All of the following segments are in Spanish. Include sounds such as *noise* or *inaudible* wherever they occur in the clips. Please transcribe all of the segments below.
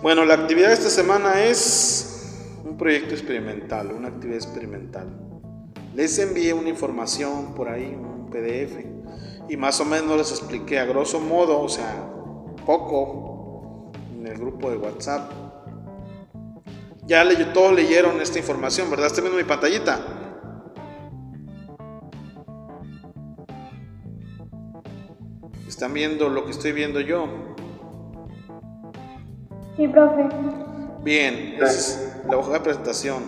Bueno, la actividad de esta semana es un proyecto experimental, una actividad experimental. Les envié una información por ahí, un PDF, y más o menos les expliqué a grosso modo, o sea, poco, en el grupo de WhatsApp. Ya todos leyeron esta información, ¿verdad? Estoy viendo mi pantallita. Están viendo lo que estoy viendo yo. Sí, profe. Bien, la hoja de presentación.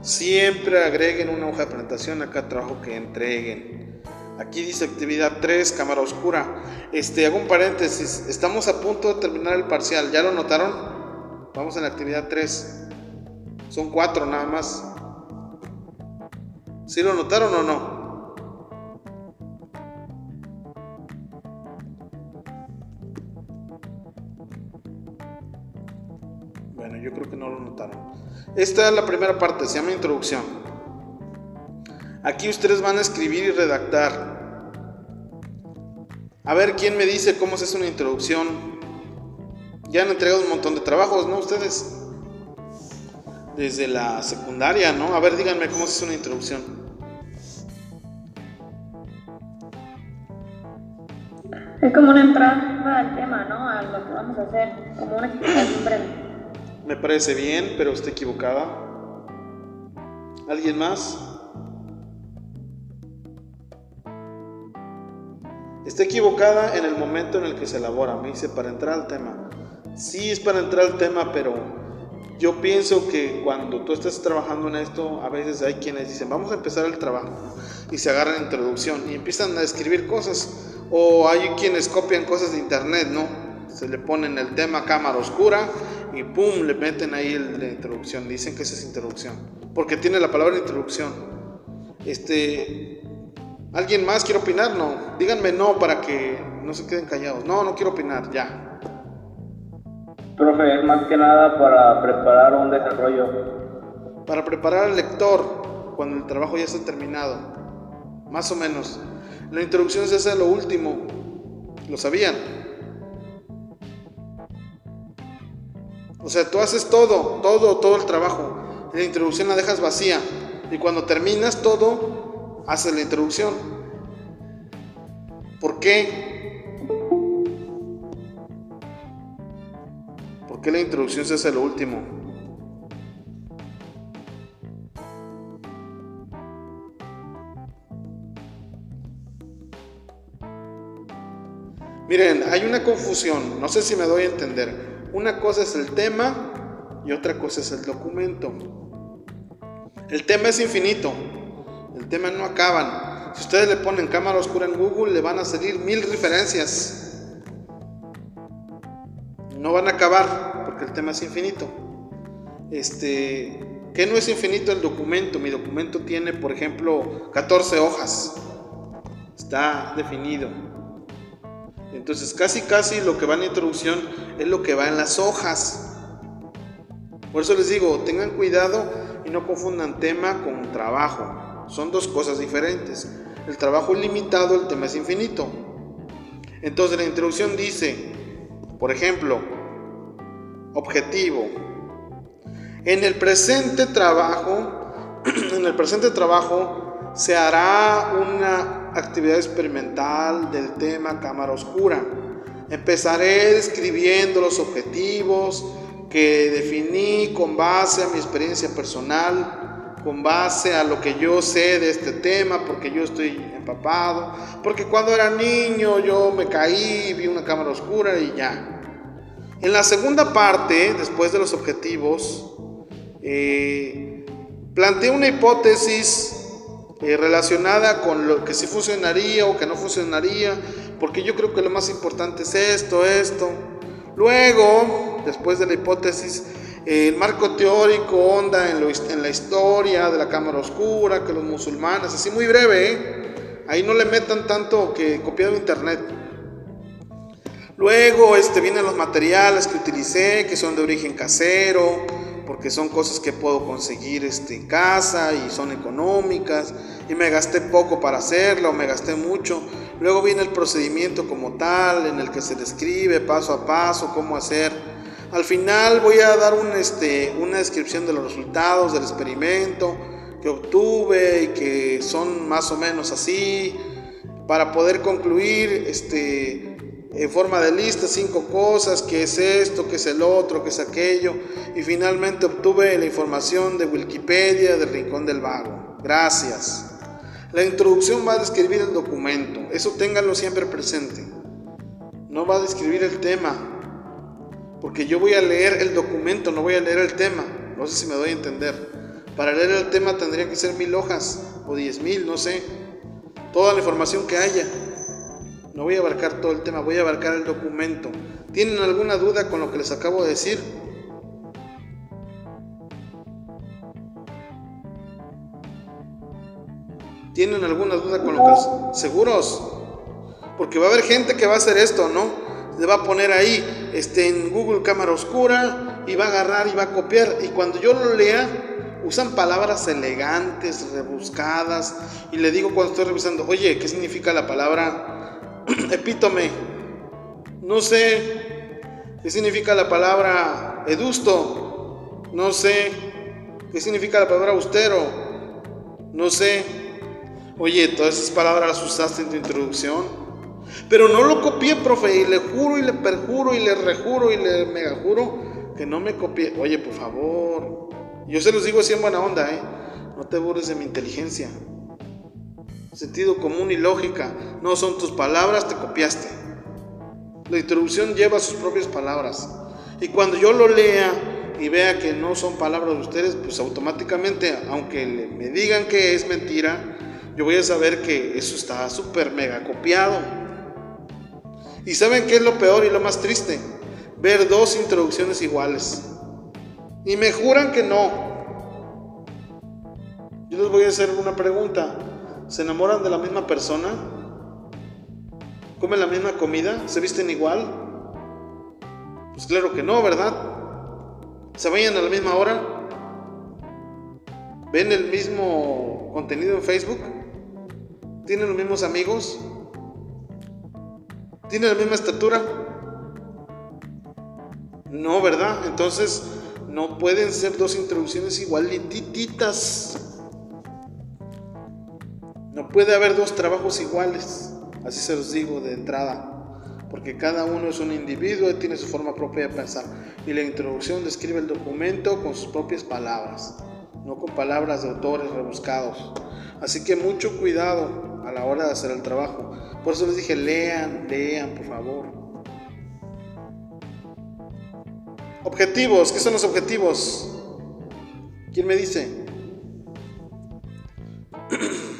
Siempre agreguen una hoja de presentación a cada trabajo que entreguen. Aquí dice actividad 3, cámara oscura. Este, hago un paréntesis. Estamos a punto de terminar el parcial. ¿Ya lo notaron? Vamos en la actividad 3. Son cuatro nada más. ¿Sí lo notaron o no? Yo creo que no lo notaron. Esta es la primera parte, se llama introducción. Aquí ustedes van a escribir y redactar. A ver quién me dice cómo se hace una introducción. Ya han entregado un montón de trabajos, ¿no? Ustedes. Desde la secundaria, ¿no? A ver, díganme cómo se hace una introducción. Es como una entrada al tema, ¿no? A lo que vamos a hacer, como una explicación breve. Me parece bien, pero está equivocada. ¿Alguien más? Está equivocada en el momento en el que se elabora. Me dice para entrar al tema. Sí es para entrar al tema, pero yo pienso que cuando tú estás trabajando en esto, a veces hay quienes dicen, vamos a empezar el trabajo, y se agarran introducción y empiezan a escribir cosas, o hay quienes copian cosas de internet, ¿no? Se le ponen el tema cámara oscura y pum, le meten ahí la introducción. Dicen que esa es introducción. Porque tiene la palabra introducción. Este. ¿Alguien más quiere opinar? No. Díganme no para que no se queden callados. No, no quiero opinar, ya. Profe, es más que nada para preparar un desarrollo. Para preparar al lector cuando el trabajo ya está terminado. Más o menos. La introducción se hace lo último. ¿Lo sabían? O sea, tú haces todo, todo, todo el trabajo. la introducción la dejas vacía. Y cuando terminas todo, haces la introducción. ¿Por qué? ¿Por qué la introducción se hace lo último? Miren, hay una confusión, no sé si me doy a entender. Una cosa es el tema y otra cosa es el documento. El tema es infinito. El tema no acaban. Si ustedes le ponen cámara oscura en Google, le van a salir mil referencias. No van a acabar porque el tema es infinito. Este, ¿qué no es infinito el documento? Mi documento tiene, por ejemplo, 14 hojas. Está definido. Entonces casi casi lo que va en la introducción es lo que va en las hojas. Por eso les digo, tengan cuidado y no confundan tema con trabajo. Son dos cosas diferentes. El trabajo es limitado, el tema es infinito. Entonces la introducción dice, por ejemplo, objetivo. En el presente trabajo, *clears throat* en el presente trabajo se hará una actividad experimental del tema cámara oscura. Empezaré describiendo los objetivos que definí con base a mi experiencia personal, con base a lo que yo sé de este tema, porque yo estoy empapado, porque cuando era niño yo me caí, vi una cámara oscura y ya. En la segunda parte, después de los objetivos, eh, planteé una hipótesis eh, relacionada con lo que sí funcionaría o que no funcionaría, porque yo creo que lo más importante es esto, esto. Luego, después de la hipótesis, el marco teórico onda en, en, la historia de la cámara oscura, que los musulmanes, así muy breve, ¿eh? ahí no le metan tanto que copiado internet. Luego este, vienen los materiales que utilicé, que son de origen casero, porque son cosas que puedo conseguir este, en casa y son económicas y me gasté poco para hacerla o me gasté mucho. Luego viene el procedimiento como tal en el que se describe paso a paso cómo hacer Al final voy a dar un, este, una descripción de los resultados del experimento que obtuve y que son más o menos así, para poder concluir este, en forma de lista cinco cosas, qué es esto, qué es el otro, qué es aquello, y finalmente obtuve la información de Wikipedia del Rincón del Vago. Gracias. La introducción va a describir el documento, eso ténganlo siempre presente. No va a describir el tema, porque yo voy a leer el documento, no voy a leer el tema. No sé si me doy a entender. Para leer el tema tendría que ser mil hojas o diez mil, no sé. Toda la información que haya. No voy a abarcar todo el tema, voy a abarcar el documento. ¿Tienen alguna duda con lo que les acabo de decir? ¿Tienen alguna duda con lo que ¿Seguros? Porque va a haber gente que va a hacer esto, ¿no? Le va a poner ahí este, en Google cámara oscura y va a agarrar y va a copiar. Y cuando yo lo lea, usan palabras elegantes, rebuscadas. Y le digo cuando estoy revisando, oye, ¿qué significa la palabra *clears throat* epítome? No sé. ¿Qué significa la palabra edusto? No sé. ¿Qué significa la palabra austero? No sé. Oye, todas esas palabras las usaste en tu introducción. Pero no lo copié, profe, y le juro y le perjuro y le rejuro y le mega juro que no me copié. Oye, por favor. Yo se los digo así en buena onda, ¿eh? No te burles de mi inteligencia. Sentido común y lógica. No son tus palabras, te copiaste. La introducción lleva sus propias palabras. Y cuando yo lo lea y vea que no son palabras de ustedes, pues automáticamente, aunque me digan que es mentira, yo voy a saber que eso está súper mega copiado. ¿Y saben qué es lo peor y lo más triste? Ver dos introducciones iguales. Y me juran que no. Yo les voy a hacer una pregunta. ¿Se enamoran de la misma persona? ¿Comen la misma comida? ¿Se visten igual? Pues claro que no, ¿verdad? ¿Se vayan a la misma hora? ¿Ven el mismo contenido en Facebook? ¿Tienen los mismos amigos? ¿Tienen la misma estatura? No, ¿verdad? Entonces no pueden ser dos introducciones igualititas. No puede haber dos trabajos iguales. Así se los digo de entrada. Porque cada uno es un individuo y tiene su forma propia de pensar. Y la introducción describe el documento con sus propias palabras, no con palabras de autores rebuscados. Así que mucho cuidado a la hora de hacer el trabajo. Por eso les dije, lean, lean, por favor. Objetivos, ¿qué son los objetivos? ¿Quién me dice? *clears throat*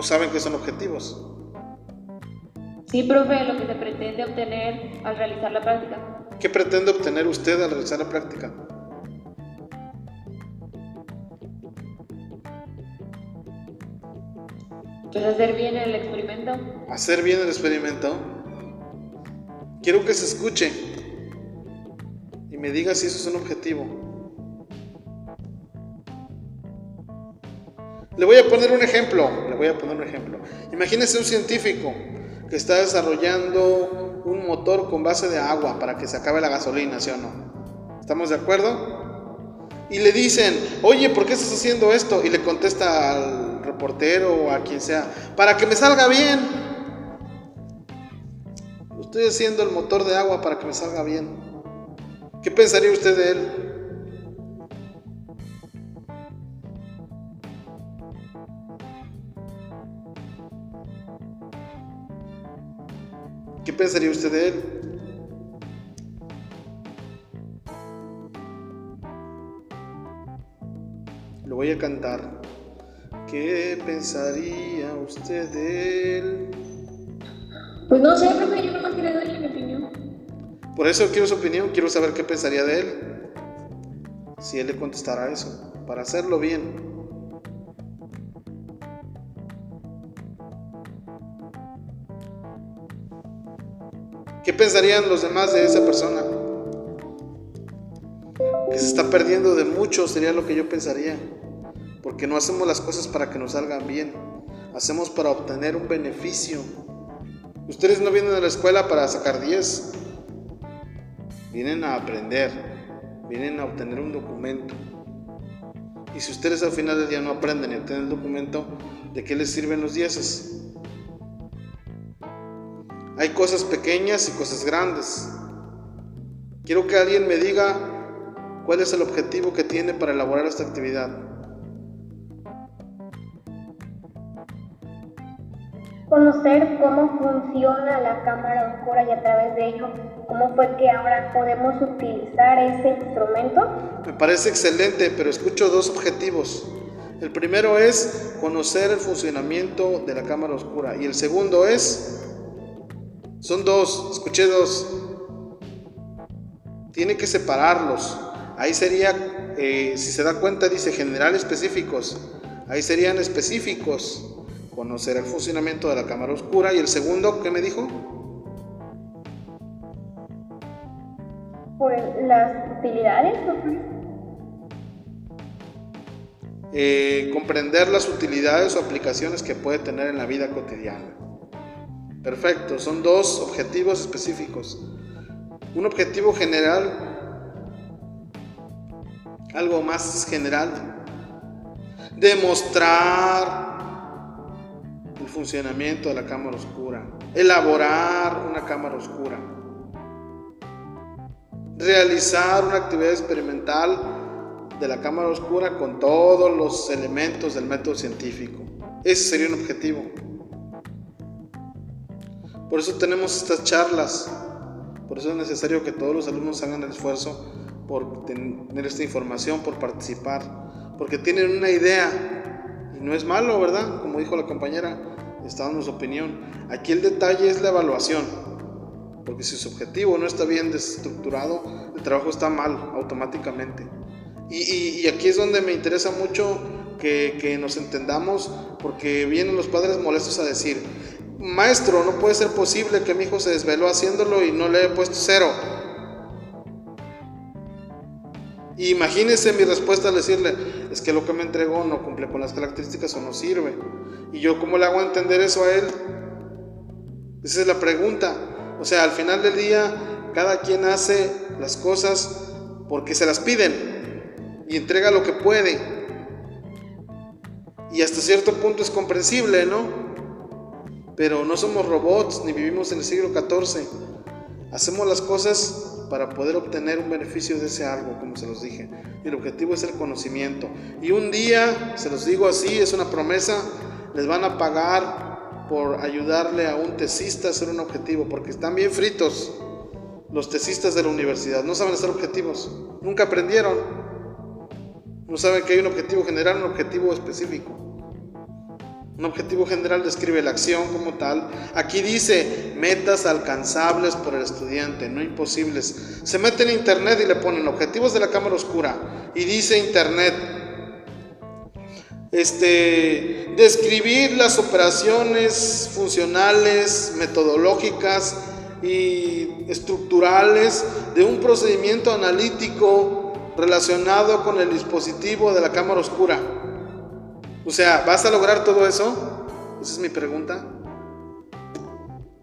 No saben qué son objetivos. Sí, profe, lo que se pretende obtener al realizar la práctica. ¿Qué pretende obtener usted al realizar la práctica? Pues hacer bien el experimento. Hacer bien el experimento. Quiero que se escuche y me diga si eso es un objetivo. Le voy a poner un ejemplo. Le voy a poner un ejemplo. Imagínese un científico que está desarrollando un motor con base de agua para que se acabe la gasolina, ¿sí o no? ¿Estamos de acuerdo? Y le dicen, oye, ¿por qué estás haciendo esto? Y le contesta al reportero o a quien sea, para que me salga bien. Estoy haciendo el motor de agua para que me salga bien. ¿Qué pensaría usted de él? ¿Qué pensaría usted de él? Lo voy a cantar. ¿Qué pensaría usted de él? Pues no sé, profe, yo no quiero darle mi opinión. Por eso quiero su opinión, quiero saber qué pensaría de él. Si él le contestara eso, para hacerlo bien. Pensarían los demás de esa persona? Que se está perdiendo de mucho sería lo que yo pensaría. Porque no hacemos las cosas para que nos salgan bien. hacemos para obtener un beneficio. Ustedes no vienen a la escuela para sacar 10, vienen a aprender, vienen a obtener un documento. Y si ustedes al final del día no aprenden y obtienen el documento, ¿de qué les sirven los 10? Hay cosas pequeñas y cosas grandes. Quiero que alguien me diga cuál es el objetivo que tiene para elaborar esta actividad. Conocer cómo funciona la cámara oscura y a través de ello, cómo fue que ahora podemos utilizar ese instrumento. Me parece excelente, pero escucho dos objetivos. El primero es conocer el funcionamiento de la cámara oscura y el segundo es son dos, escuché dos. Tiene que separarlos. Ahí sería, eh, si se da cuenta, dice general específicos. Ahí serían específicos. Conocer el funcionamiento de la cámara oscura. Y el segundo, ¿qué me dijo? Pues las utilidades. Eh, comprender las utilidades o aplicaciones que puede tener en la vida cotidiana. Perfecto, son dos objetivos específicos. Un objetivo general, algo más general, demostrar el funcionamiento de la cámara oscura, elaborar una cámara oscura, realizar una actividad experimental de la cámara oscura con todos los elementos del método científico. Ese sería un objetivo. Por eso tenemos estas charlas. Por eso es necesario que todos los alumnos hagan el esfuerzo por tener esta información, por participar, porque tienen una idea y no es malo, ¿verdad? Como dijo la compañera, está dando su opinión. Aquí el detalle es la evaluación, porque si su objetivo no está bien estructurado, el trabajo está mal automáticamente. Y, aquí es donde me interesa mucho que, que nos entendamos, porque vienen los padres molestos a decir, maestro, no puede ser posible que mi hijo se desveló haciéndolo y no le he puesto cero. imagínese mi respuesta al decirle, es que lo que me entregó no cumple con las características o no sirve. ¿Y yo cómo le hago entender eso a él? Esa es la pregunta. O sea, al final del día, cada quien hace las cosas porque se las piden y entrega lo que puede. Y hasta cierto punto es comprensible, ¿no? Pero no somos robots ni vivimos en el siglo XIV. Hacemos las cosas para poder obtener un beneficio de ese algo, como se los dije. Y el objetivo es el conocimiento. Y un día, se los digo así, es una promesa, les van a pagar por ayudarle a un tesista a hacer un objetivo, porque están bien fritos los tesistas de la universidad. No saben hacer objetivos, nunca aprendieron. No saben que hay un objetivo general, un objetivo específico. Un objetivo general describe la acción como tal. Aquí dice metas alcanzables por el estudiante, no imposibles. Se mete en internet y le ponen objetivos de la cámara oscura. Y dice internet, este, describir las operaciones funcionales, metodológicas y estructurales de un procedimiento analítico relacionado con el dispositivo de la cámara oscura. O sea, ¿vas a lograr todo eso? Esa es mi pregunta.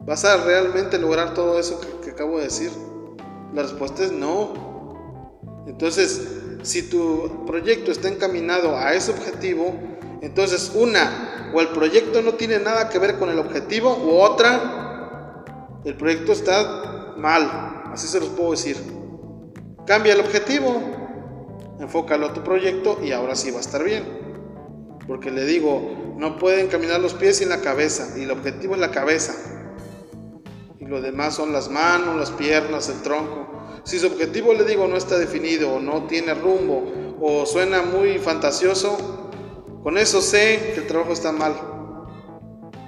¿Vas a realmente lograr todo eso que, acabo de decir? La respuesta es no. Entonces, si tu proyecto está encaminado a ese objetivo, entonces una, o el proyecto no tiene nada que ver con el objetivo, o otra, el proyecto está mal, así se los puedo decir. Cambia el objetivo, enfócalo a tu proyecto y ahora sí va a estar bien. Porque le digo, no pueden caminar los pies sin la cabeza. Y el objetivo es la cabeza. Y lo demás son las manos, las piernas, el tronco. Si su objetivo, le digo, no está definido, o no tiene rumbo, o suena muy fantasioso, con eso sé que el trabajo está mal.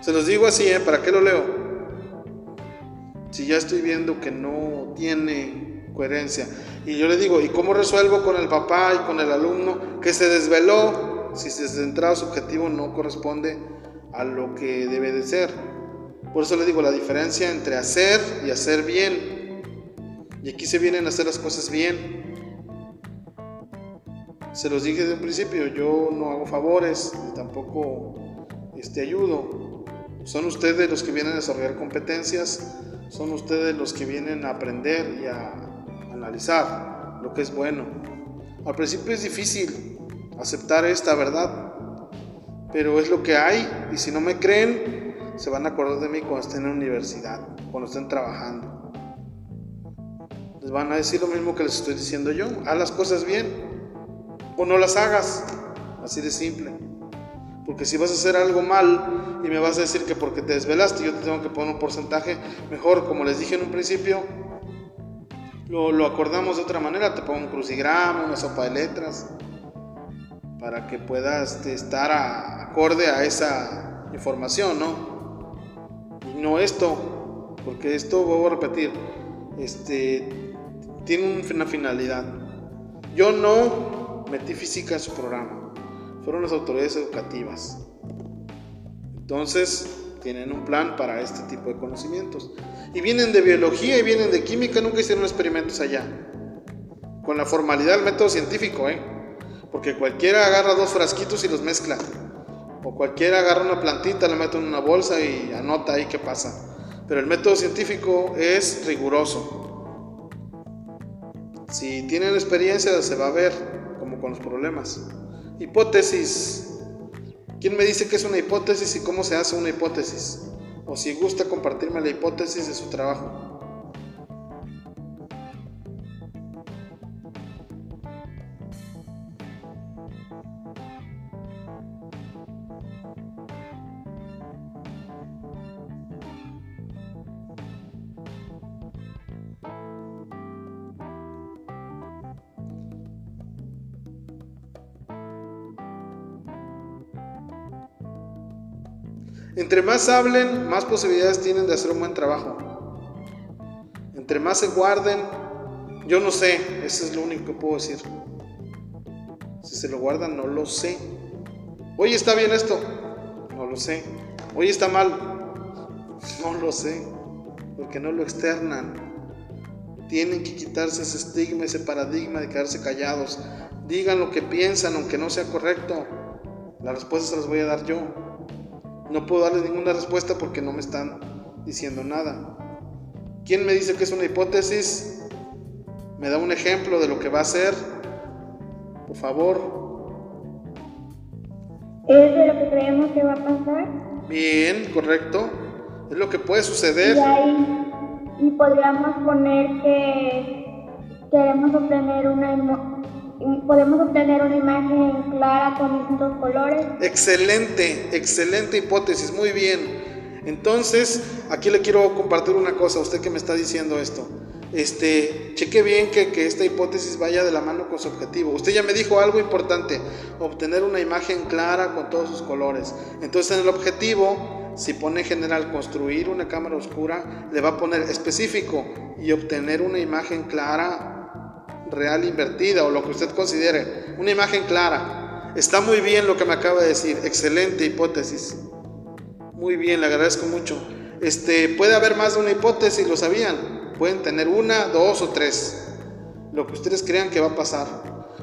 Se los digo así, ¿eh? ¿Para qué lo leo? Si ya estoy viendo que no tiene coherencia. Y yo le digo, ¿y cómo resuelvo con el papá y con el alumno que se desveló si desde entrada su objetivo no corresponde a lo que debe de ser. Por eso le digo la diferencia entre hacer y hacer bien. Y aquí se vienen a hacer las cosas bien. Se los dije desde un principio, yo no hago favores, tampoco este, ayudo. Son ustedes los que vienen a desarrollar competencias, son ustedes los que vienen a aprender y a analizar lo que es bueno. Al principio es difícil aceptar esta verdad, pero es lo que hay y si no me creen, se van a acordar de mí cuando estén en la universidad, cuando estén trabajando. Les van a decir lo mismo que les estoy diciendo yo, haz las cosas bien o no las hagas, así de simple. Porque si vas a hacer algo mal y me vas a decir que porque te desvelaste yo te tengo que poner un porcentaje, mejor como les dije en un principio, lo, lo acordamos de otra manera, te pongo un crucigrama, una sopa de letras, para que puedas estar acorde a esa información, ¿no? Y no esto, porque esto, vuelvo a repetir, este, tiene una finalidad. Yo no metí física en su programa fueron las autoridades educativas. Entonces, tienen un plan para este tipo de conocimientos. Y vienen de biología y vienen de química, nunca hicieron experimentos allá. Con la formalidad del método científico, ¿eh? Porque cualquiera agarra dos frasquitos y los mezcla. O cualquiera agarra una plantita, la mete en una bolsa y anota ahí qué pasa. Pero el método científico es riguroso. Si tienen experiencia se va a ver, como con los problemas. Hipótesis. ¿Quién me dice qué es una hipótesis y cómo se hace una hipótesis? O si gusta compartirme la hipótesis de su trabajo. Entre más hablen, más posibilidades tienen de hacer un buen trabajo. Entre más se guarden, yo no sé, eso es lo único que puedo decir. Si se lo guardan, no lo sé. Oye, ¿está bien esto? No lo sé. Oye, ¿está mal? No lo sé, porque no lo externan. Tienen que quitarse ese estigma, ese paradigma de quedarse callados. Digan lo que piensan, aunque no sea correcto. Las respuestas las voy a dar yo. No puedo darles ninguna respuesta porque no me están diciendo nada. ¿Quién me dice que es una hipótesis? ¿Me da un ejemplo de lo que va a ser? Por favor. ¿Es de lo que creemos que va a pasar? Bien, correcto. Es lo que puede suceder. Y, ahí, y podríamos poner que queremos obtener una podemos obtener una imagen clara con distintos colores. Excelente, excelente hipótesis, muy bien. Entonces, aquí le quiero compartir una cosa, usted que me está diciendo esto. Este, cheque bien que, que esta hipótesis vaya de la mano con su objetivo. Usted ya me dijo algo importante, obtener una imagen clara con todos sus colores. Entonces, en el objetivo, si pone general construir una cámara oscura, le va a poner específico y obtener una imagen clara real invertida o lo que usted considere, una imagen clara. Está muy bien lo que me acaba de decir, excelente hipótesis. Muy bien, le agradezco mucho. Este, puede haber más de una hipótesis, lo sabían. Pueden tener una, dos o tres. Lo que ustedes crean que va a pasar.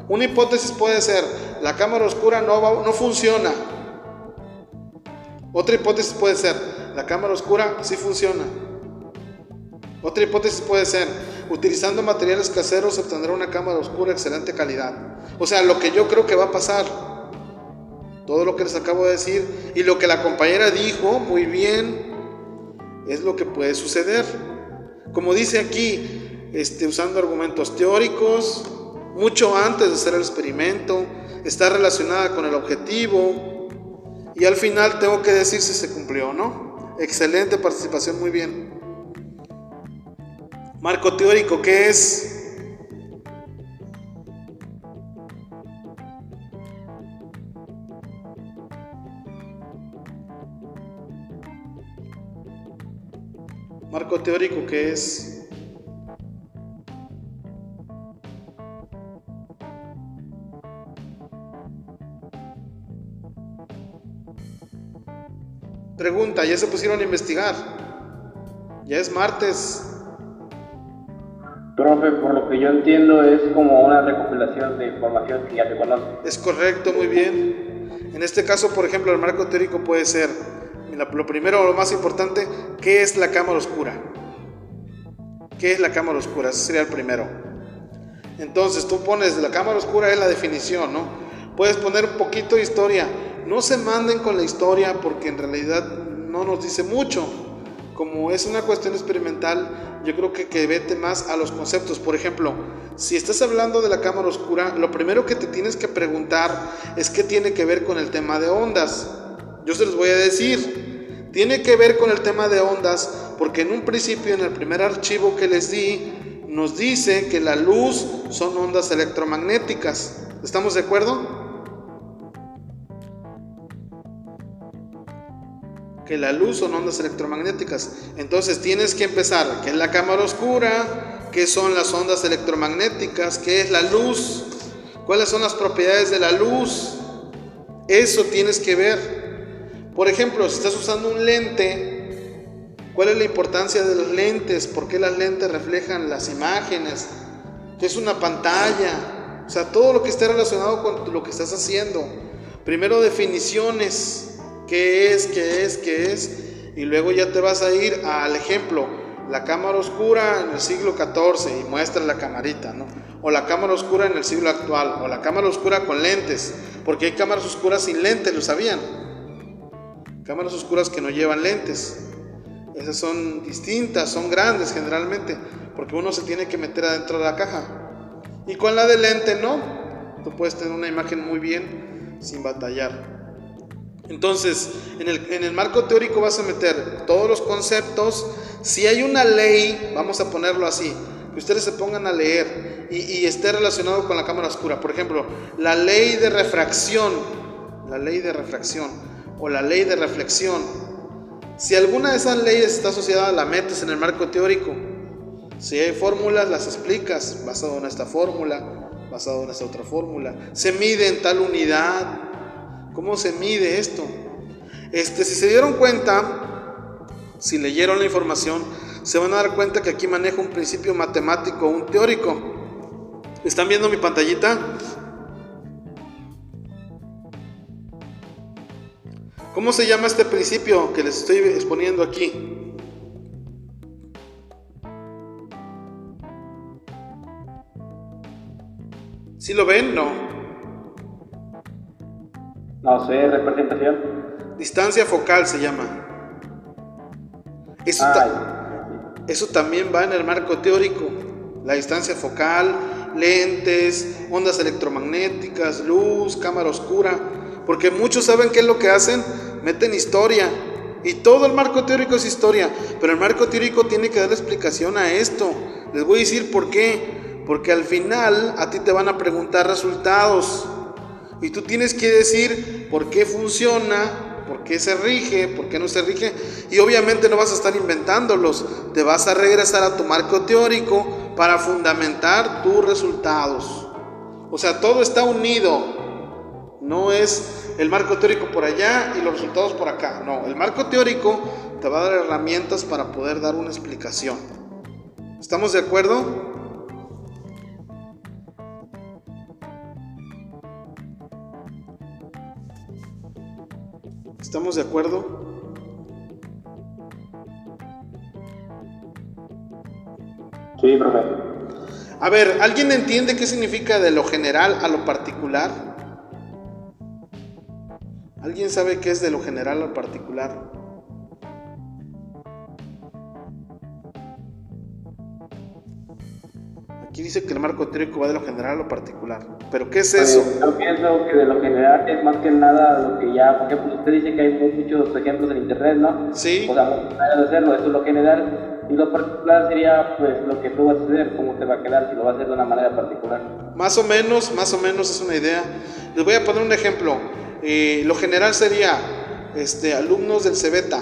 Una hipótesis puede ser, la cámara oscura no, no funciona. Otra hipótesis puede ser, la cámara oscura sí funciona. Otra hipótesis puede ser, utilizando materiales caseros obtendrá una cámara oscura de excelente calidad. O sea, lo que yo creo que va a pasar, todo lo que les acabo de decir y lo que la compañera dijo muy bien, es lo que puede suceder. Como dice aquí, este, usando argumentos teóricos, mucho antes de hacer el experimento, está relacionada con el objetivo y al final tengo que decir si se cumplió o no. Excelente participación, muy bien. Marco teórico, ¿qué es? Marco teórico, ¿qué es? Pregunta, ¿ya se pusieron a investigar? Ya es martes. Profe, por lo que yo entiendo es como una recopilación de información que ya se conoce. Es correcto, muy bien. En este caso, por ejemplo, el marco teórico puede ser, lo primero, lo más importante, ¿qué es la cámara oscura? ¿Qué es la cámara oscura? Ese sería el primero. Entonces tú pones la cámara oscura es la definición, ¿no? Puedes poner un poquito de historia. No se manden con la historia porque en realidad no nos dice mucho. Como es una cuestión experimental, yo creo que, que vete más a los conceptos. Por ejemplo, si estás hablando de la cámara oscura, lo primero que te tienes que preguntar es qué tiene que ver con el tema de ondas. Yo se los voy a decir. Tiene que ver con el tema de ondas porque en un principio, en el primer archivo que les di, nos dice que la luz son ondas electromagnéticas. ¿Estamos de acuerdo? Que la luz son ondas electromagnéticas. Entonces tienes que empezar, ¿qué es la cámara oscura? ¿Qué son las ondas electromagnéticas? ¿Qué es la luz? ¿Cuáles son las propiedades de la luz? Eso tienes que ver. Por ejemplo, si estás usando un lente, ¿Cuál es la importancia de las lentes? ¿Por qué las lentes reflejan las imágenes? ¿Qué es una pantalla? O sea, todo lo que esté relacionado con lo que estás haciendo. Primero definiciones. ¿Qué es? ¿Qué es? ¿Qué es? Y luego ya te vas a ir al ejemplo. La cámara oscura en el siglo XIV y muestra la camarita, ¿no? O la cámara oscura en el siglo actual. O la cámara oscura con lentes. Porque hay cámaras oscuras sin lentes, ¿lo sabían? Cámaras oscuras que no llevan lentes. Esas son distintas, son grandes generalmente, porque uno se tiene que meter adentro de la caja. Y con la de lente no, tú puedes tener una imagen muy bien sin batallar. Entonces, en el, en el marco teórico vas a meter todos los conceptos. Si hay una ley, vamos a ponerlo así, que ustedes se pongan a leer y, y esté relacionado con la cámara oscura. Por ejemplo, la ley de refracción, la ley de refracción o la ley de reflexión si alguna de esas leyes está asociada, la metes en el marco teórico. Si hay fórmulas, las explicas basado en esta fórmula, basado en esta otra fórmula. Se mide en tal unidad. ¿Cómo se mide esto? Este, si se dieron cuenta, si leyeron la información, se van a dar cuenta que aquí manejo un principio matemático, un teórico. ¿Están viendo mi pantallita? ¿Cómo se llama este principio que les estoy exponiendo aquí? ¿Sí lo ven? No. No sé, representación. Distancia focal se llama. Eso, eso también va en el marco teórico. La distancia focal, lentes, ondas electromagnéticas, luz, cámara oscura. Porque muchos saben qué es lo que hacen meten historia. Y todo el marco teórico es historia. Pero el marco teórico tiene que dar explicación a esto. Les voy a decir por qué. Porque al final a ti te van a preguntar resultados. Y tú tienes que decir por qué funciona, por qué se rige, por qué no se rige. Y obviamente no vas a estar inventándolos. Te vas a regresar a tu marco teórico para fundamentar tus resultados. O sea, todo está unido. No es el marco teórico por allá y los resultados por acá. No, el marco teórico te va a dar herramientas para poder dar una explicación. ¿Estamos de acuerdo? ¿Estamos de acuerdo? Sí, profe. A ver, ¿alguien entiende qué significa de lo general a lo particular? ¿Alguien sabe qué es de lo general al particular? Aquí dice que el marco teórico va de lo general a lo particular. ¿Pero qué es eso? yo pienso que de lo general es más que nada lo que ya, porque pues usted dice que hay muchos ejemplos en internet, ¿no? Sí. O sea, de hacerlo, eso es lo general. Y lo particular sería pues lo que tú vas a hacer, cómo te va a quedar, si lo vas a hacer de una manera particular. Más o menos, más o menos es una idea. Les voy a poner un ejemplo lo general sería este, alumnos del Cebeta.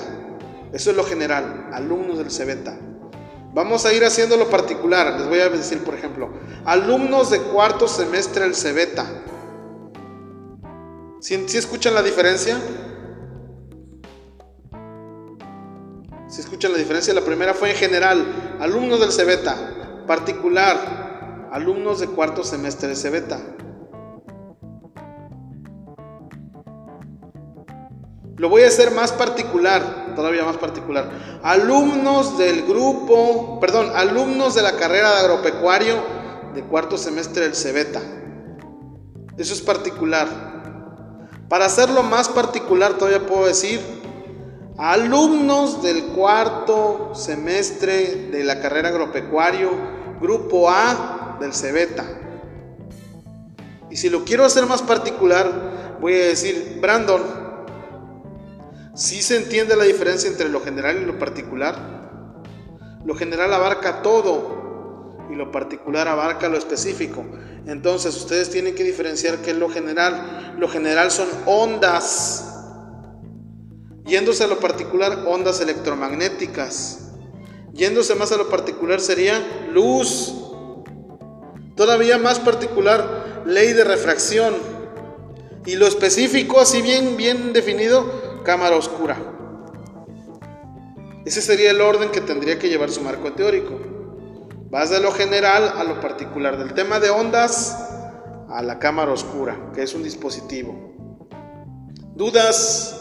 Eso es lo general, alumnos del Cebeta. Vamos a ir haciendo lo particular. Les voy a decir, por ejemplo, alumnos de cuarto semestre del Cebeta. ¿Sí, escuchan la diferencia? Si escuchan la diferencia, la primera fue en general, alumnos del Cebeta. Particular, alumnos de cuarto semestre del Cebeta. Lo voy a hacer más particular, todavía más particular. Alumnos del grupo, perdón, alumnos de la carrera de agropecuario de cuarto semestre del Cebeta. Eso es particular. Para hacerlo más particular todavía puedo decir alumnos del cuarto semestre de la carrera agropecuario, grupo A del Cebeta. Y si lo quiero hacer más particular, voy a decir, Brandon, si se entiende la diferencia entre lo general y lo particular. Lo general abarca todo y lo particular abarca lo específico. Entonces ustedes tienen que diferenciar qué es lo general. Lo general son ondas Yéndose a lo particular, ondas electromagnéticas. Yéndose más a lo particular sería luz. Todavía más particular, ley de refracción. Y lo específico, así bien, bien definido, cámara oscura. Ese sería el orden que tendría que llevar su marco teórico. Vas de lo general a lo particular, del tema de ondas a la cámara oscura, que es un dispositivo. ¿Dudas?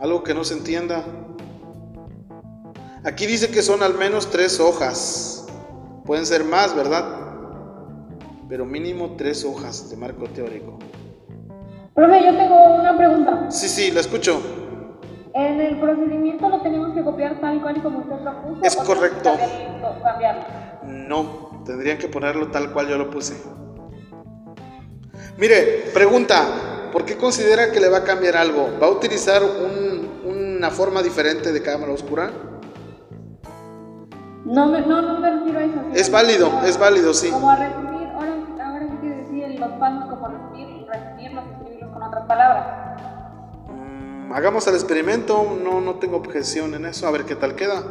algo que no se entienda. Aquí dice que son al menos tres hojas. Pueden ser más, ¿verdad? Pero mínimo tres hojas de marco teórico. Profe, yo tengo una pregunta. Sí, sí, la escucho. En el procedimiento lo tenemos que copiar tal cual y como usted lo puso. Es correcto. Cambiarlo? No, tendrían que ponerlo tal cual yo lo puse. Mire, pregunta, ¿por qué considera que le va a cambiar algo? ¿Va a utilizar una forma diferente de cámara oscura? No, no, no me refiero a eso. Es válido, es válido, sí. Como a resumir, ahora, ahora sí que decir los pasos como otras palabras. Mm, hagamos el experimento, no, no tengo objeción en eso, a ver qué tal queda.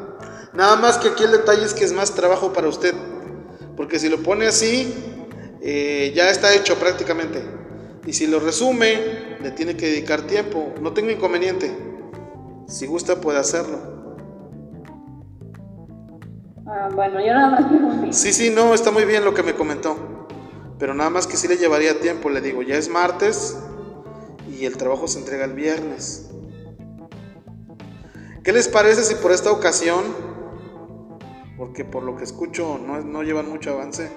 Nada más que aquí el detalle es que es más trabajo para usted, porque si lo pone así, eh, ya está hecho prácticamente. Y si lo resume, le tiene que dedicar tiempo. No tengo inconveniente. Si gusta, puede hacerlo. Ah, bueno, yo nada más Sí, sí, no, está muy bien lo que me comentó. Pero nada más que sí le llevaría tiempo, le digo, ya es martes y el trabajo se entrega el viernes. ¿Qué les parece si por esta ocasión, porque por lo que escucho no, no llevan mucho avance,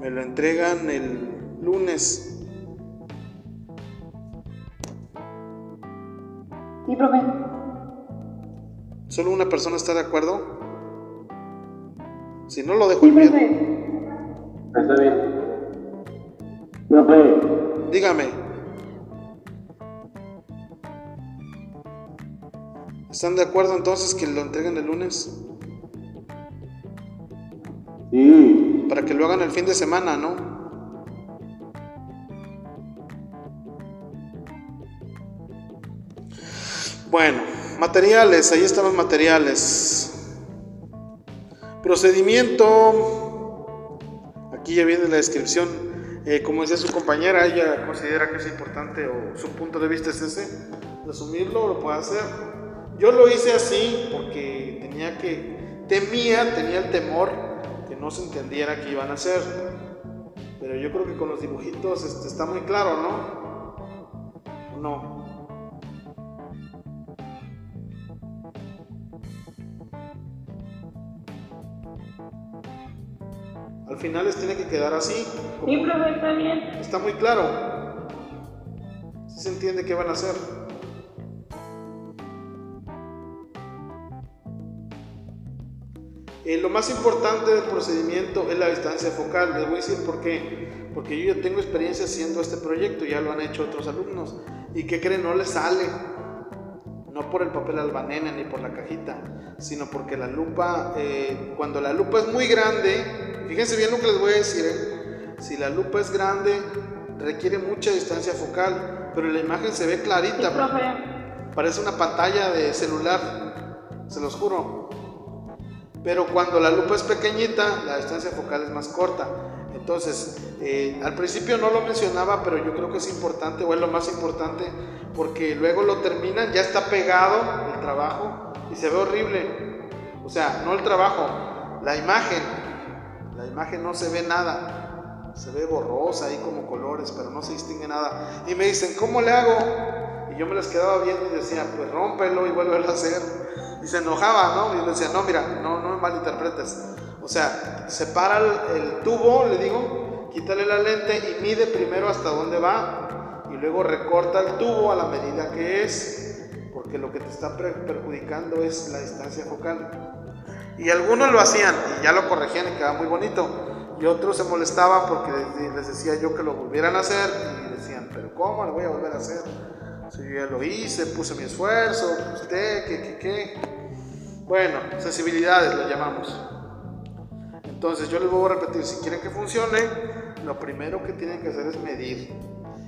me lo entregan el lunes Sí, profe. ¿Solo una persona está de acuerdo? Si no, lo dejo sí, bien. Profe. Está bien. Profe. Dígame. ¿Están de acuerdo entonces que lo entreguen el lunes? Sí. Para que lo hagan el fin de semana, ¿no? Bueno, materiales, ahí están los materiales. Procedimiento, aquí ya viene la descripción. Eh, como decía su compañera, ella considera que es importante o su punto de vista es ese, asumirlo, lo puede hacer. Yo lo hice así porque tenía que, temía, tenía el temor que no se entendiera qué iban a hacer. Pero yo creo que con los dibujitos este, está muy claro, ¿no? No. Al final les tiene que quedar así. Sí, profe, está bien. Está muy claro. Si se entiende qué van a hacer. Eh, lo más importante del procedimiento es la distancia focal. Les voy a decir por qué. Porque yo ya tengo experiencia haciendo este proyecto, ya lo han hecho otros alumnos. ¿Y qué creen? No les sale. No por el papel albanene ni por la cajita, sino porque la lupa, eh, cuando la lupa es muy grande, Fíjense bien lo que les voy a decir. ¿eh? Si la lupa es grande, requiere mucha distancia focal, pero la imagen se ve clarita. Parece una pantalla de celular, se los juro. Pero cuando la lupa es pequeñita, la distancia focal es más corta. Entonces, eh, al principio no lo mencionaba, pero yo creo que es importante, o es lo más importante, porque luego lo terminan, ya está pegado el trabajo y se ve horrible. O sea, no el trabajo, la imagen la imagen no se ve nada. se ve borrosa ahí como colores, pero no se distingue nada. Y me dicen, ¿cómo le hago? Y yo me las quedaba viendo y decía, pues rómpelo y vuelve a hacer. Y se enojaba, ¿no? Y yo le decía, no, mira, no, no me malinterpretes. O sea, separa el, tubo, le digo, quítale la lente y mide primero hasta dónde va y luego recorta el tubo a la medida que es, porque lo que te está perjudicando es la distancia focal. Y algunos lo hacían y ya lo corregían y quedaba muy bonito. Y otros se molestaban porque les decía yo que lo volvieran a hacer y decían, pero ¿cómo lo voy a volver a hacer? Si ya lo hice, puse mi esfuerzo, usted, qué, qué, qué. Bueno, sensibilidades lo llamamos. Entonces yo les voy a repetir, si quieren que funcione, lo primero que tienen que hacer es medir.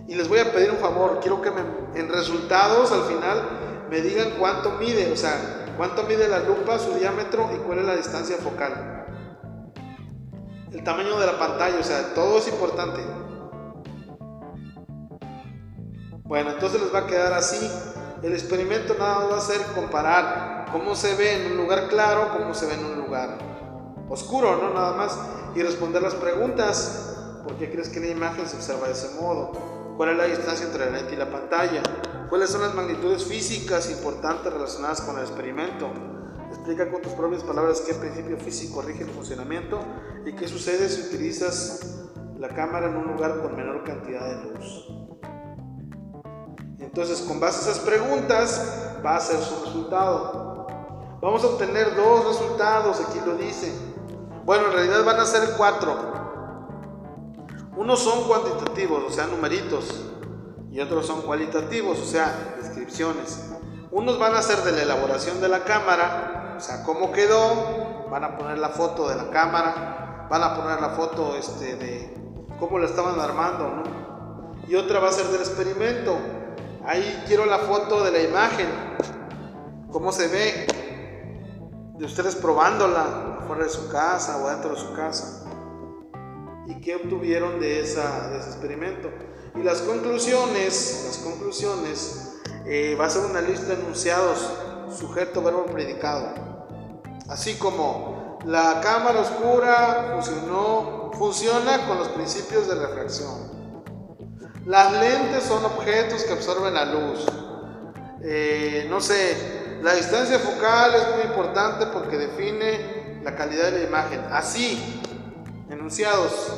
Y les voy a pedir un favor, quiero que me, en resultados al final me digan cuánto mide, o sea, cuánto mide la lupa, su diámetro y cuál es la distancia focal. El tamaño de la pantalla, o sea, todo es importante. Bueno, entonces les va a quedar así. El experimento nada más va a ser comparar cómo se ve en un lugar claro, cómo se ve en un lugar oscuro, ¿no? Nada más. Y responder las preguntas. ¿Por qué crees que la imagen se observa de ese modo? ¿Cuál es la distancia entre la lente y la pantalla? ¿Cuáles son las magnitudes físicas importantes relacionadas con el experimento? Explica con tus propias palabras qué principio físico rige el funcionamiento y qué sucede si utilizas la cámara en un lugar con menor cantidad de luz. Entonces, con base a esas preguntas, va a ser su resultado. Vamos a obtener dos resultados, aquí lo dice. Bueno, en realidad van a ser cuatro. Unos son cuantitativos, o sea, numeritos, y otros son cualitativos, o sea, descripciones. Unos van a ser de la elaboración de la cámara, o sea, cómo quedó, van a poner la foto de la cámara, van a poner la foto este, de cómo la estaban armando, ¿no? Y otra va a ser del experimento. Ahí quiero la foto de la imagen, cómo se ve, de ustedes probándola fuera de su casa o dentro de su casa y qué obtuvieron de, esa, ese experimento. Y las conclusiones, las conclusiones, eh, va a ser una lista de enunciados, sujeto, verbo, predicado. Así como la cámara oscura funcionó, funciona con los principios de refracción. Las lentes son objetos que absorben la luz. Eh, no sé, la distancia focal es muy importante porque define la calidad de la imagen. Así, enunciados.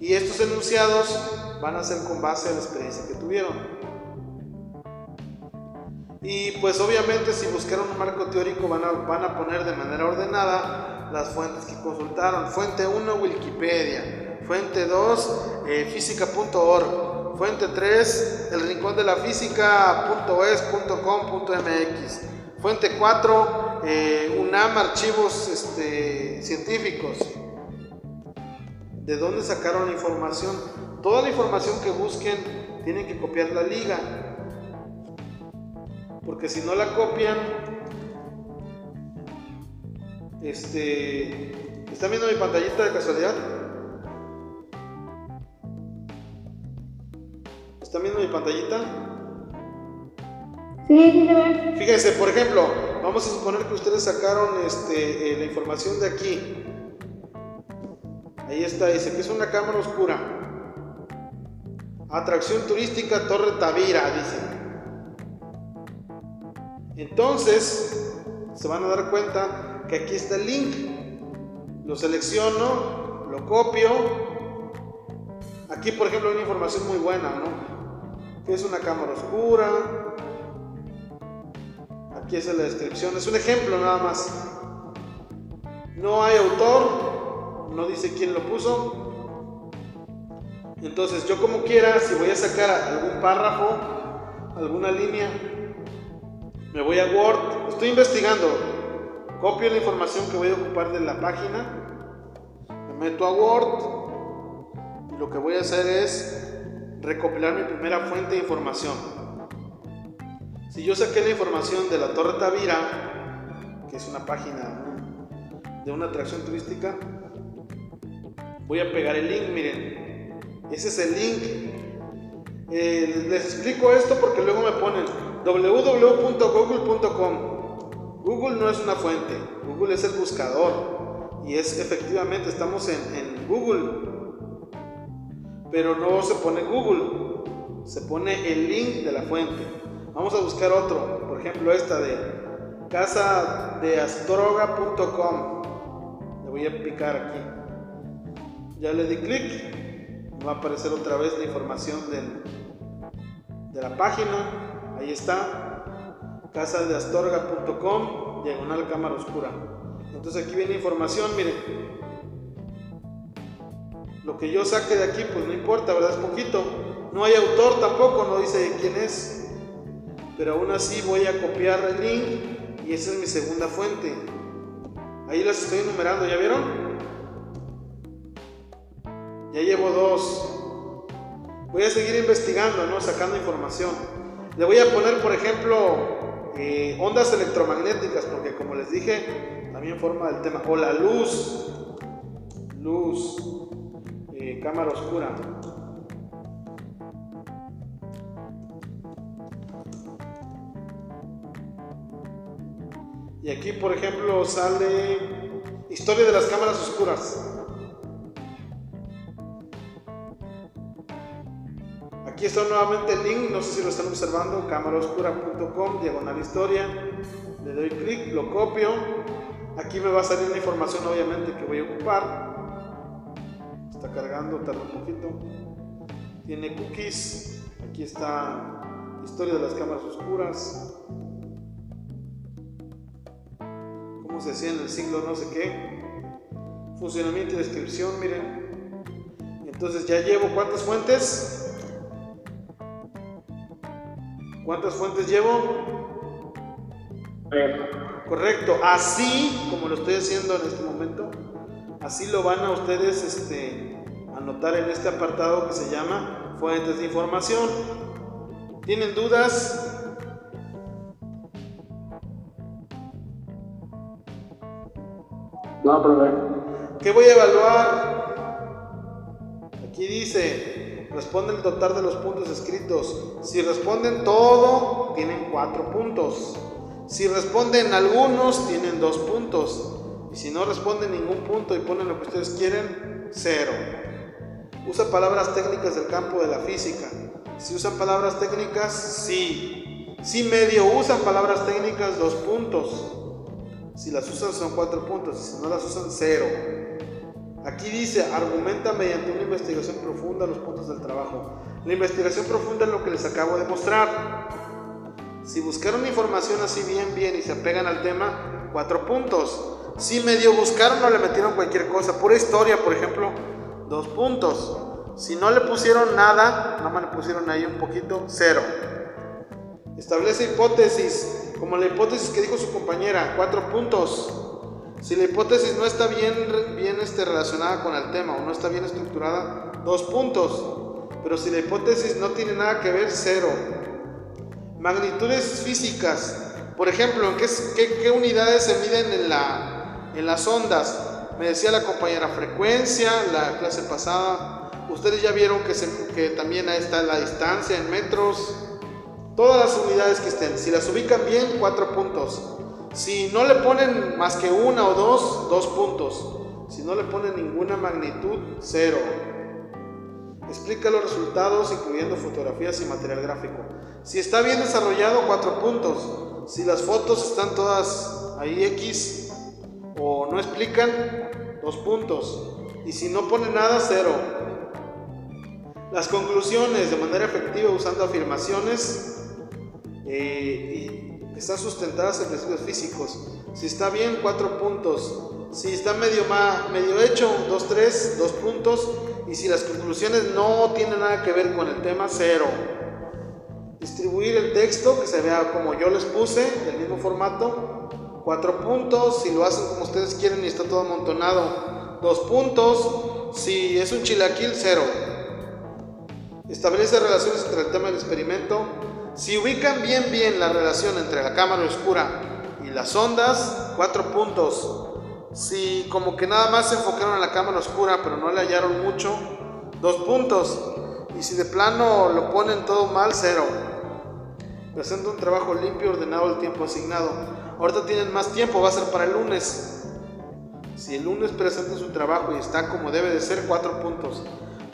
Y estos enunciados van a ser con base a la experiencia que tuvieron. Y pues obviamente si buscaron un marco teórico van a, van a poner de manera ordenada las fuentes que consultaron. Fuente 1, Wikipedia. Fuente 2, eh, física.org. Fuente 3, el rincón de la física.es.com.mx. Fuente 4, eh, UNAM, archivos este, científicos de dónde sacaron la información. Toda la información que busquen tienen que copiar la liga. Porque si no la copian, este, ¿están viendo mi pantallita de casualidad? ¿Están viendo mi pantallita? Sí, sí se ve. Fíjense, por ejemplo, vamos a suponer que ustedes sacaron este, eh, la información de aquí. Ahí está, dice que es una cámara oscura. Atracción turística Torre Tavira, dice. Entonces, se van a dar cuenta que aquí está el link. Lo selecciono, lo copio. Aquí, por ejemplo, hay una información muy buena, ¿no? Que es una cámara oscura. Aquí es la descripción. Es un ejemplo nada más. No hay autor, no dice quién lo puso. Entonces yo como quiera, si voy a sacar algún párrafo, alguna línea, me voy a Word, estoy investigando, copio la información que voy a ocupar de la página, me meto a Word y lo que voy a hacer es recopilar mi primera fuente de información. Si yo saqué la información de la Torre Tavira, que es una página de una atracción turística, Voy a pegar el link, miren. Ese es el link. Eh, les explico esto porque luego me ponen www.google.com. Google no es una fuente, Google es el buscador. Y es efectivamente, estamos en, en Google. Pero no se pone Google, se pone el link de la fuente. Vamos a buscar otro, por ejemplo esta de casadeastroga.com. Le voy a picar aquí. Ya le di clic, va a aparecer otra vez la información de la página. Ahí está, casadeastorga.com, diagonal cámara oscura. Entonces aquí viene información, miren. Lo que yo saque de aquí, pues no importa, ¿verdad? Es poquito. No hay autor tampoco, no dice quién es. Pero aún así voy a copiar el link y esa es mi segunda fuente. Ahí las estoy enumerando, ¿ya vieron? Ya llevo dos. Voy a seguir investigando, ¿no? Sacando información. Le voy a poner, por ejemplo, eh, ondas electromagnéticas, porque como les dije, también forma del tema. O la luz. Luz. Cámara oscura. Y aquí, por ejemplo, sale historia de las cámaras oscuras. Aquí está nuevamente el link, no sé si lo están observando, cámaraoscura.com, diagonal historia. Le doy clic, lo copio. Aquí me va a salir la información obviamente que voy a ocupar. Está cargando, tarda un poquito. Tiene cookies. Aquí está historia de las cámaras oscuras. Cómo se hacía en el siglo no sé qué. Funcionamiento y descripción, miren. Entonces ya llevo cuántas fuentes? ¿Cuántas fuentes llevo? Correcto. Así como lo estoy haciendo en este momento, así lo van a ustedes este, anotar en este apartado que se llama fuentes de información. ¿Tienen dudas? No, profe. ¿Qué voy a evaluar? Aquí dice, responden el total de los puntos escritos. Si responden todo, tienen cuatro puntos. Si responden algunos, tienen dos puntos. Y si no responden ningún punto y ponen lo que ustedes quieren, cero. Usa palabras técnicas del campo de la física. Si usan palabras técnicas, sí. Si medio usan palabras técnicas, dos puntos. Si las usan son cuatro puntos. Si no las usan, cero. Aquí dice, argumenta mediante una investigación profunda los puntos del trabajo. La investigación profunda es lo que les acabo de mostrar. Si buscaron información así bien, bien y se apegan al tema, cuatro puntos. Si medio buscaron o le metieron cualquier cosa, pura historia, por ejemplo, dos puntos. Si no le pusieron nada, nada más le pusieron ahí un poquito, cero. Establece hipótesis, como la hipótesis que dijo su compañera, cuatro puntos. Si la hipótesis no está bien, bien este, relacionada con el tema o no está bien estructurada, dos puntos. Pero si la hipótesis no tiene nada que ver, cero. Magnitudes físicas. Por ejemplo, ¿en qué, qué, unidades se miden en, la, en las ondas? Me decía la compañera frecuencia, la clase pasada. Ustedes ya vieron que, también ahí está la distancia en metros. Todas las unidades que estén. Si las ubican bien, cuatro puntos. Si no le ponen más que una o dos, dos puntos. Si no le ponen ninguna magnitud, cero. Explica los resultados incluyendo fotografías y material gráfico. Si está bien desarrollado, cuatro puntos. Si las fotos están todas ahí X o no explican, dos puntos. Y si no pone nada, cero. Las conclusiones de manera efectiva usando afirmaciones eh, están sustentadas en principios físicos. Si está bien, cuatro puntos. Si está medio, medio hecho, dos, tres, dos puntos. Y si las conclusiones no tienen nada que ver con el tema, cero. Distribuir el texto, que se vea como yo les puse, del mismo formato, cuatro puntos. Si lo hacen como ustedes quieren y está todo amontonado, dos puntos. Si es un chilaquil, cero. Establece relaciones entre el tema del experimento si ubican bien bien la relación entre la cámara oscura y las ondas, cuatro puntos. Si como que nada más se enfocaron en la cámara oscura pero no le hallaron mucho, dos puntos. Y si de plano lo ponen todo mal, cero. Presenta un trabajo limpio, ordenado el tiempo asignado. Ahorita tienen más tiempo, va a ser para el lunes. Si el lunes presentan su trabajo y está como debe de ser, cuatro puntos.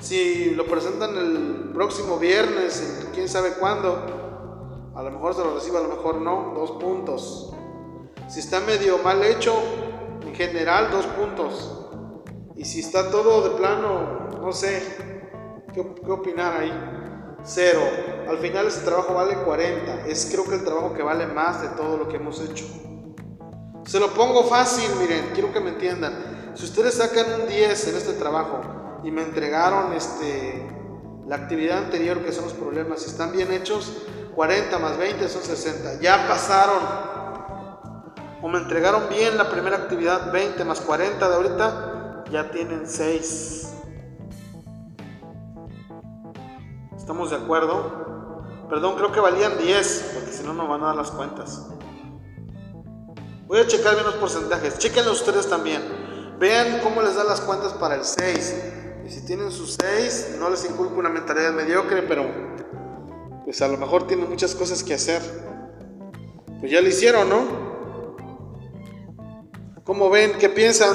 Si lo presentan el próximo viernes, quién sabe cuándo, a lo mejor se lo recibe, a lo mejor no, dos puntos. Si está medio mal hecho, en general, dos puntos. Y si está todo de plano, no sé, ¿qué, opinar ahí? Cero. Al final ese trabajo vale 40. Es creo que el trabajo que vale más de todo lo que hemos hecho. Se lo pongo fácil, miren, quiero que me entiendan. Si ustedes sacan un 10 en este trabajo y me entregaron este, la actividad anterior, que son los problemas, si están bien hechos, 40 más 20 son 60. Ya pasaron. O me entregaron bien la primera actividad, 20 más 40 de ahorita, ya tienen 6. ¿Estamos de acuerdo? Perdón, creo que valían 10, porque si no, no van a dar las cuentas. Voy a checar bien los porcentajes. Chequenlo ustedes también. Vean cómo les da las cuentas para el 6. Y si tienen sus 6, no les inculco una mentalidad mediocre, pero pues a lo mejor tienen muchas cosas que hacer. Pues ya lo hicieron, ¿no? ¿Cómo ven? ¿Qué piensan?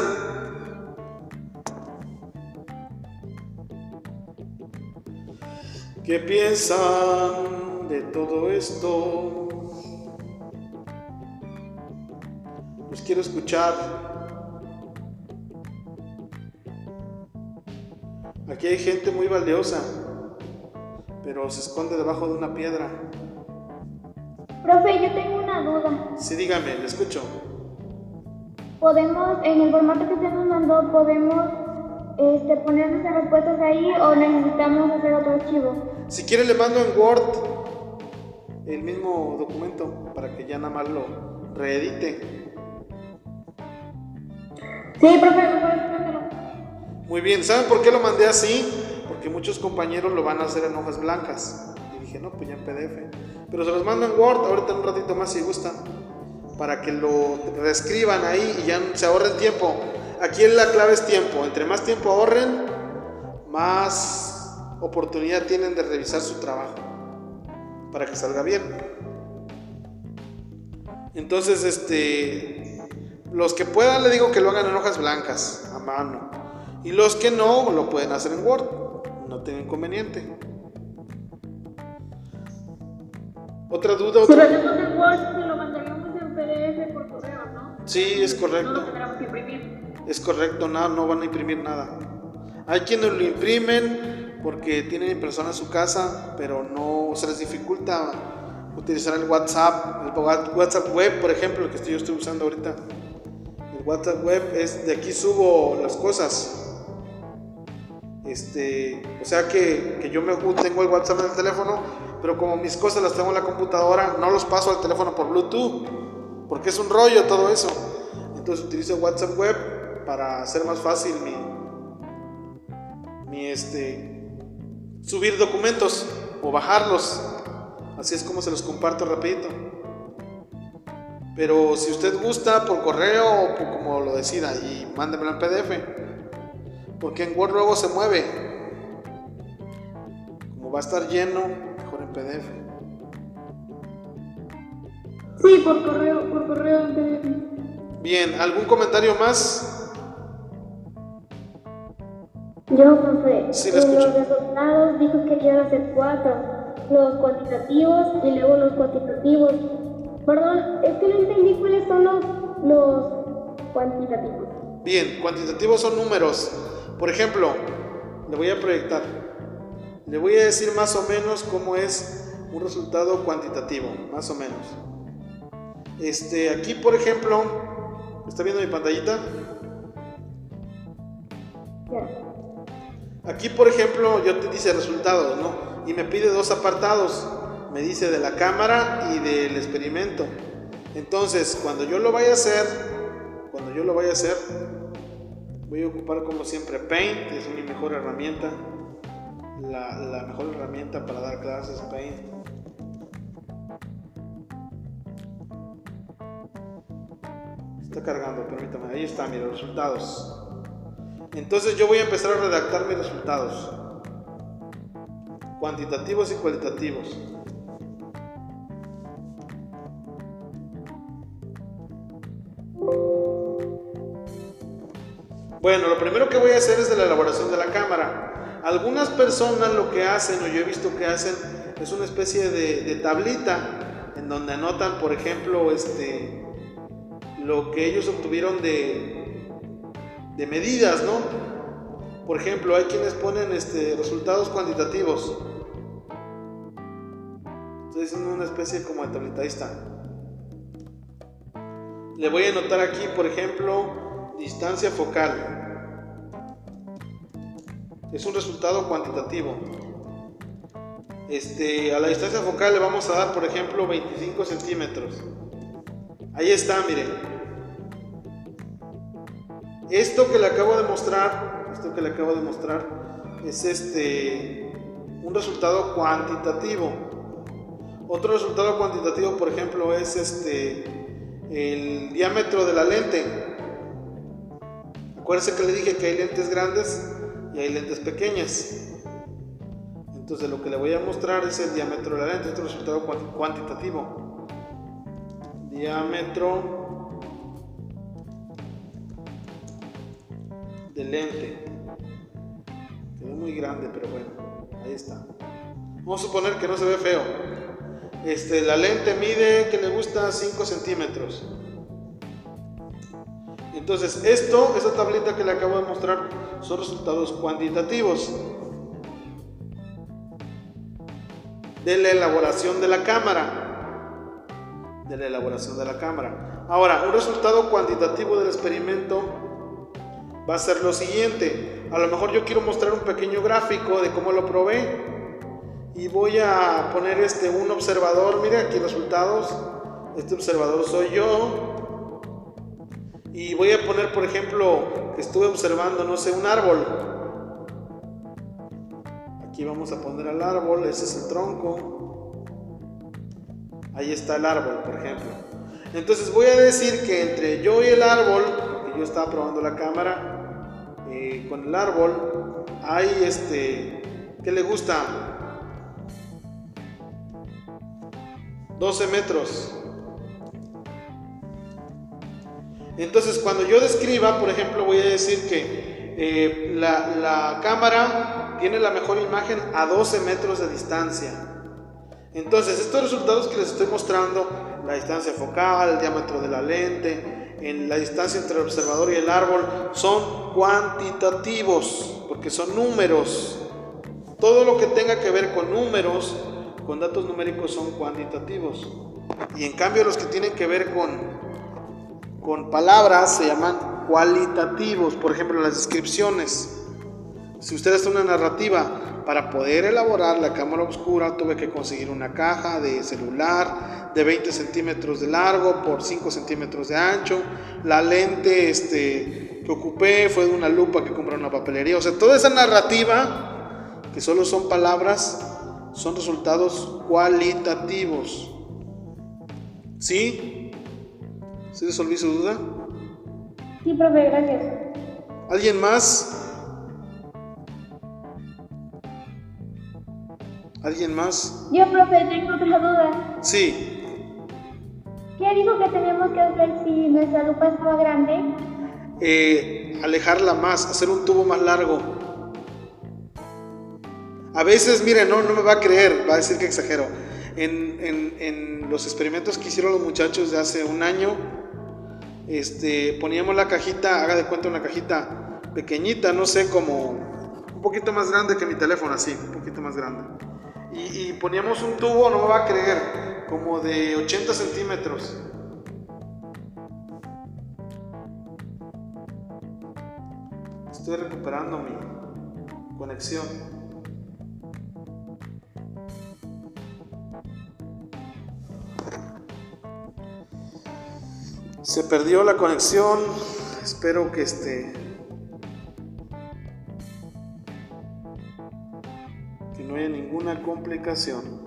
¿Qué piensan de todo esto? Los quiero escuchar. Aquí hay gente muy valiosa, pero se esconde debajo de una piedra. Profe, yo tengo una duda. Sí, dígame, le escucho. Podemos, en el formato que usted nos mandó, podemos este, poner nuestras respuestas ahí o necesitamos hacer otro archivo. Si quiere le mando en Word el mismo documento para que ya nada más lo reedite. Sí, profe, Muy bien, ¿saben por qué lo mandé así? Porque muchos compañeros lo van a hacer en hojas blancas. Y dije, no, pues ya en PDF. Pero se los mando en Word ahorita un ratito más si gustan. Para que lo reescriban ahí y ya se ahorren tiempo. Aquí la clave es tiempo. Entre más tiempo ahorren, más oportunidad tienen de revisar su trabajo para que salga bien. Entonces, este, los que puedan le digo que lo hagan en hojas blancas, a mano. Y los que no, lo pueden hacer en Word. No tiene inconveniente. ¿Otra duda? Si lo hacemos en Word, se lo mandaríamos en PDF por correo, ¿no? Sí, es correcto. No lo que imprimir. Es correcto, no, no van a imprimir nada. Hay quienes lo imprimen, porque tienen persona en su casa, pero no se les dificulta utilizar el WhatsApp, el WhatsApp web, por ejemplo, el que yo estoy usando ahorita. El WhatsApp web es de aquí subo las cosas. Este, o sea que, que yo me tengo el WhatsApp en el teléfono, pero como mis cosas las tengo en la computadora, no los paso al teléfono por Bluetooth, porque es un rollo todo eso. Entonces utilizo WhatsApp web para hacer más fácil mi, mi este, subir documentos o bajarlos. Así es como se los comparto rapidito. Pero si usted gusta por correo o como lo decida y mándemelo en PDF. Porque en Word luego se mueve. Como va a estar lleno, mejor en PDF. Sí, por correo, por correo en PDF. Bien, ¿algún comentario más? Yo, profe, sí, en los resultados dijo que iban a ser cuatro, los cuantitativos y luego los cuantitativos. Perdón, es que no entendí cuáles son los, los cuantitativos. Bien, cuantitativos son números. Por ejemplo, le voy a proyectar. Le voy a decir más o menos cómo es un resultado cuantitativo, más o menos. Este, aquí, por ejemplo, ¿está viendo mi pantallita? Ya. Aquí, por ejemplo, yo te dice resultados, ¿no? Y me pide dos apartados. Me dice de la cámara y del experimento. Entonces, cuando yo lo vaya a hacer, cuando yo lo vaya a hacer, voy a ocupar como siempre Paint, es mi mejor herramienta. La, la mejor herramienta para dar clases, Paint. Está cargando, permítame. Ahí están, mis resultados. Entonces yo voy a empezar a redactar mis resultados, cuantitativos y cualitativos. Bueno, lo primero que voy a hacer es de la elaboración de la cámara. Algunas personas lo que hacen, o yo he visto que hacen, es una especie de, tablita en donde anotan, por ejemplo, este, lo que ellos obtuvieron de, de medidas, ¿no? Por ejemplo, hay quienes ponen este, resultados cuantitativos. Estoy haciendo una especie como de tablita. Le voy a anotar aquí, por ejemplo, distancia focal es un resultado cuantitativo. Este, a la distancia focal le vamos a dar, por ejemplo, 25 centímetros. Ahí está, miren. Esto que le acabo de mostrar, esto que le acabo de mostrar, es este un resultado cuantitativo. Otro resultado cuantitativo, por ejemplo, es este el diámetro de la lente. Acuérdense que le dije que hay lentes grandes y hay lentes pequeñas. Entonces lo que le voy a mostrar es el diámetro de la lente, es resultado cuantitativo. Diámetro de lente. Quedó muy grande, pero bueno, ahí está. Vamos a suponer que no se ve feo. Este, la lente mide que le gusta 5 centímetros. Entonces, esto, esta tablita que le acabo de mostrar, son resultados cuantitativos de la elaboración de la cámara. De la elaboración de la cámara. Ahora, un resultado cuantitativo del experimento va a ser lo siguiente. A lo mejor yo quiero mostrar un pequeño gráfico de cómo lo probé. Y voy a poner este un observador. Mire aquí resultados. Este observador soy yo. Y voy a poner, por ejemplo, que estuve observando, no sé, un árbol. Aquí vamos a poner al árbol, ese es el tronco. Ahí está el árbol, por ejemplo. Entonces voy a decir que entre yo y el árbol, porque yo estaba probando la cámara eh, con el árbol, hay este, ¿qué le gusta? 12 metros. Entonces, cuando yo describa, por ejemplo, voy a decir que eh, la, cámara tiene la mejor imagen a 12 metros de distancia. Entonces, estos resultados que les estoy mostrando, la distancia focal, el diámetro de la lente, en la distancia entre el observador y el árbol, son cuantitativos, porque son números. Todo lo que tenga que ver con números, con datos numéricos, son cuantitativos. Y en cambio los que tienen que ver con con palabras se llaman cualitativos, por ejemplo las descripciones. Si usted hace una narrativa, para poder elaborar la cámara oscura tuve que conseguir una caja de celular de 20 centímetros de largo por 5 centímetros de ancho. La lente este, que ocupé fue de una lupa que compré en una papelería. O sea, toda esa narrativa, que solo son palabras, son resultados cualitativos. ¿Sí? ¿Se resolvió su duda? Sí, profe, gracias. ¿Alguien más? ¿Alguien más? Yo, profe, tengo otra duda. Sí. ¿Qué dijo que teníamos que hacer si nuestra lupa estaba grande? Eh, alejarla más, hacer un tubo más largo. A veces, miren, no, no me va a creer, va a decir que exagero. En, en, en los experimentos que hicieron los muchachos de hace un año, este, poníamos la cajita, haga de cuenta una cajita pequeñita, no sé, como un poquito más grande que mi teléfono, así, un poquito más grande. Y, poníamos un tubo, no me va a creer, como de 80 centímetros. Estoy recuperando mi conexión. Se perdió la conexión. Espero que este no haya ninguna complicación.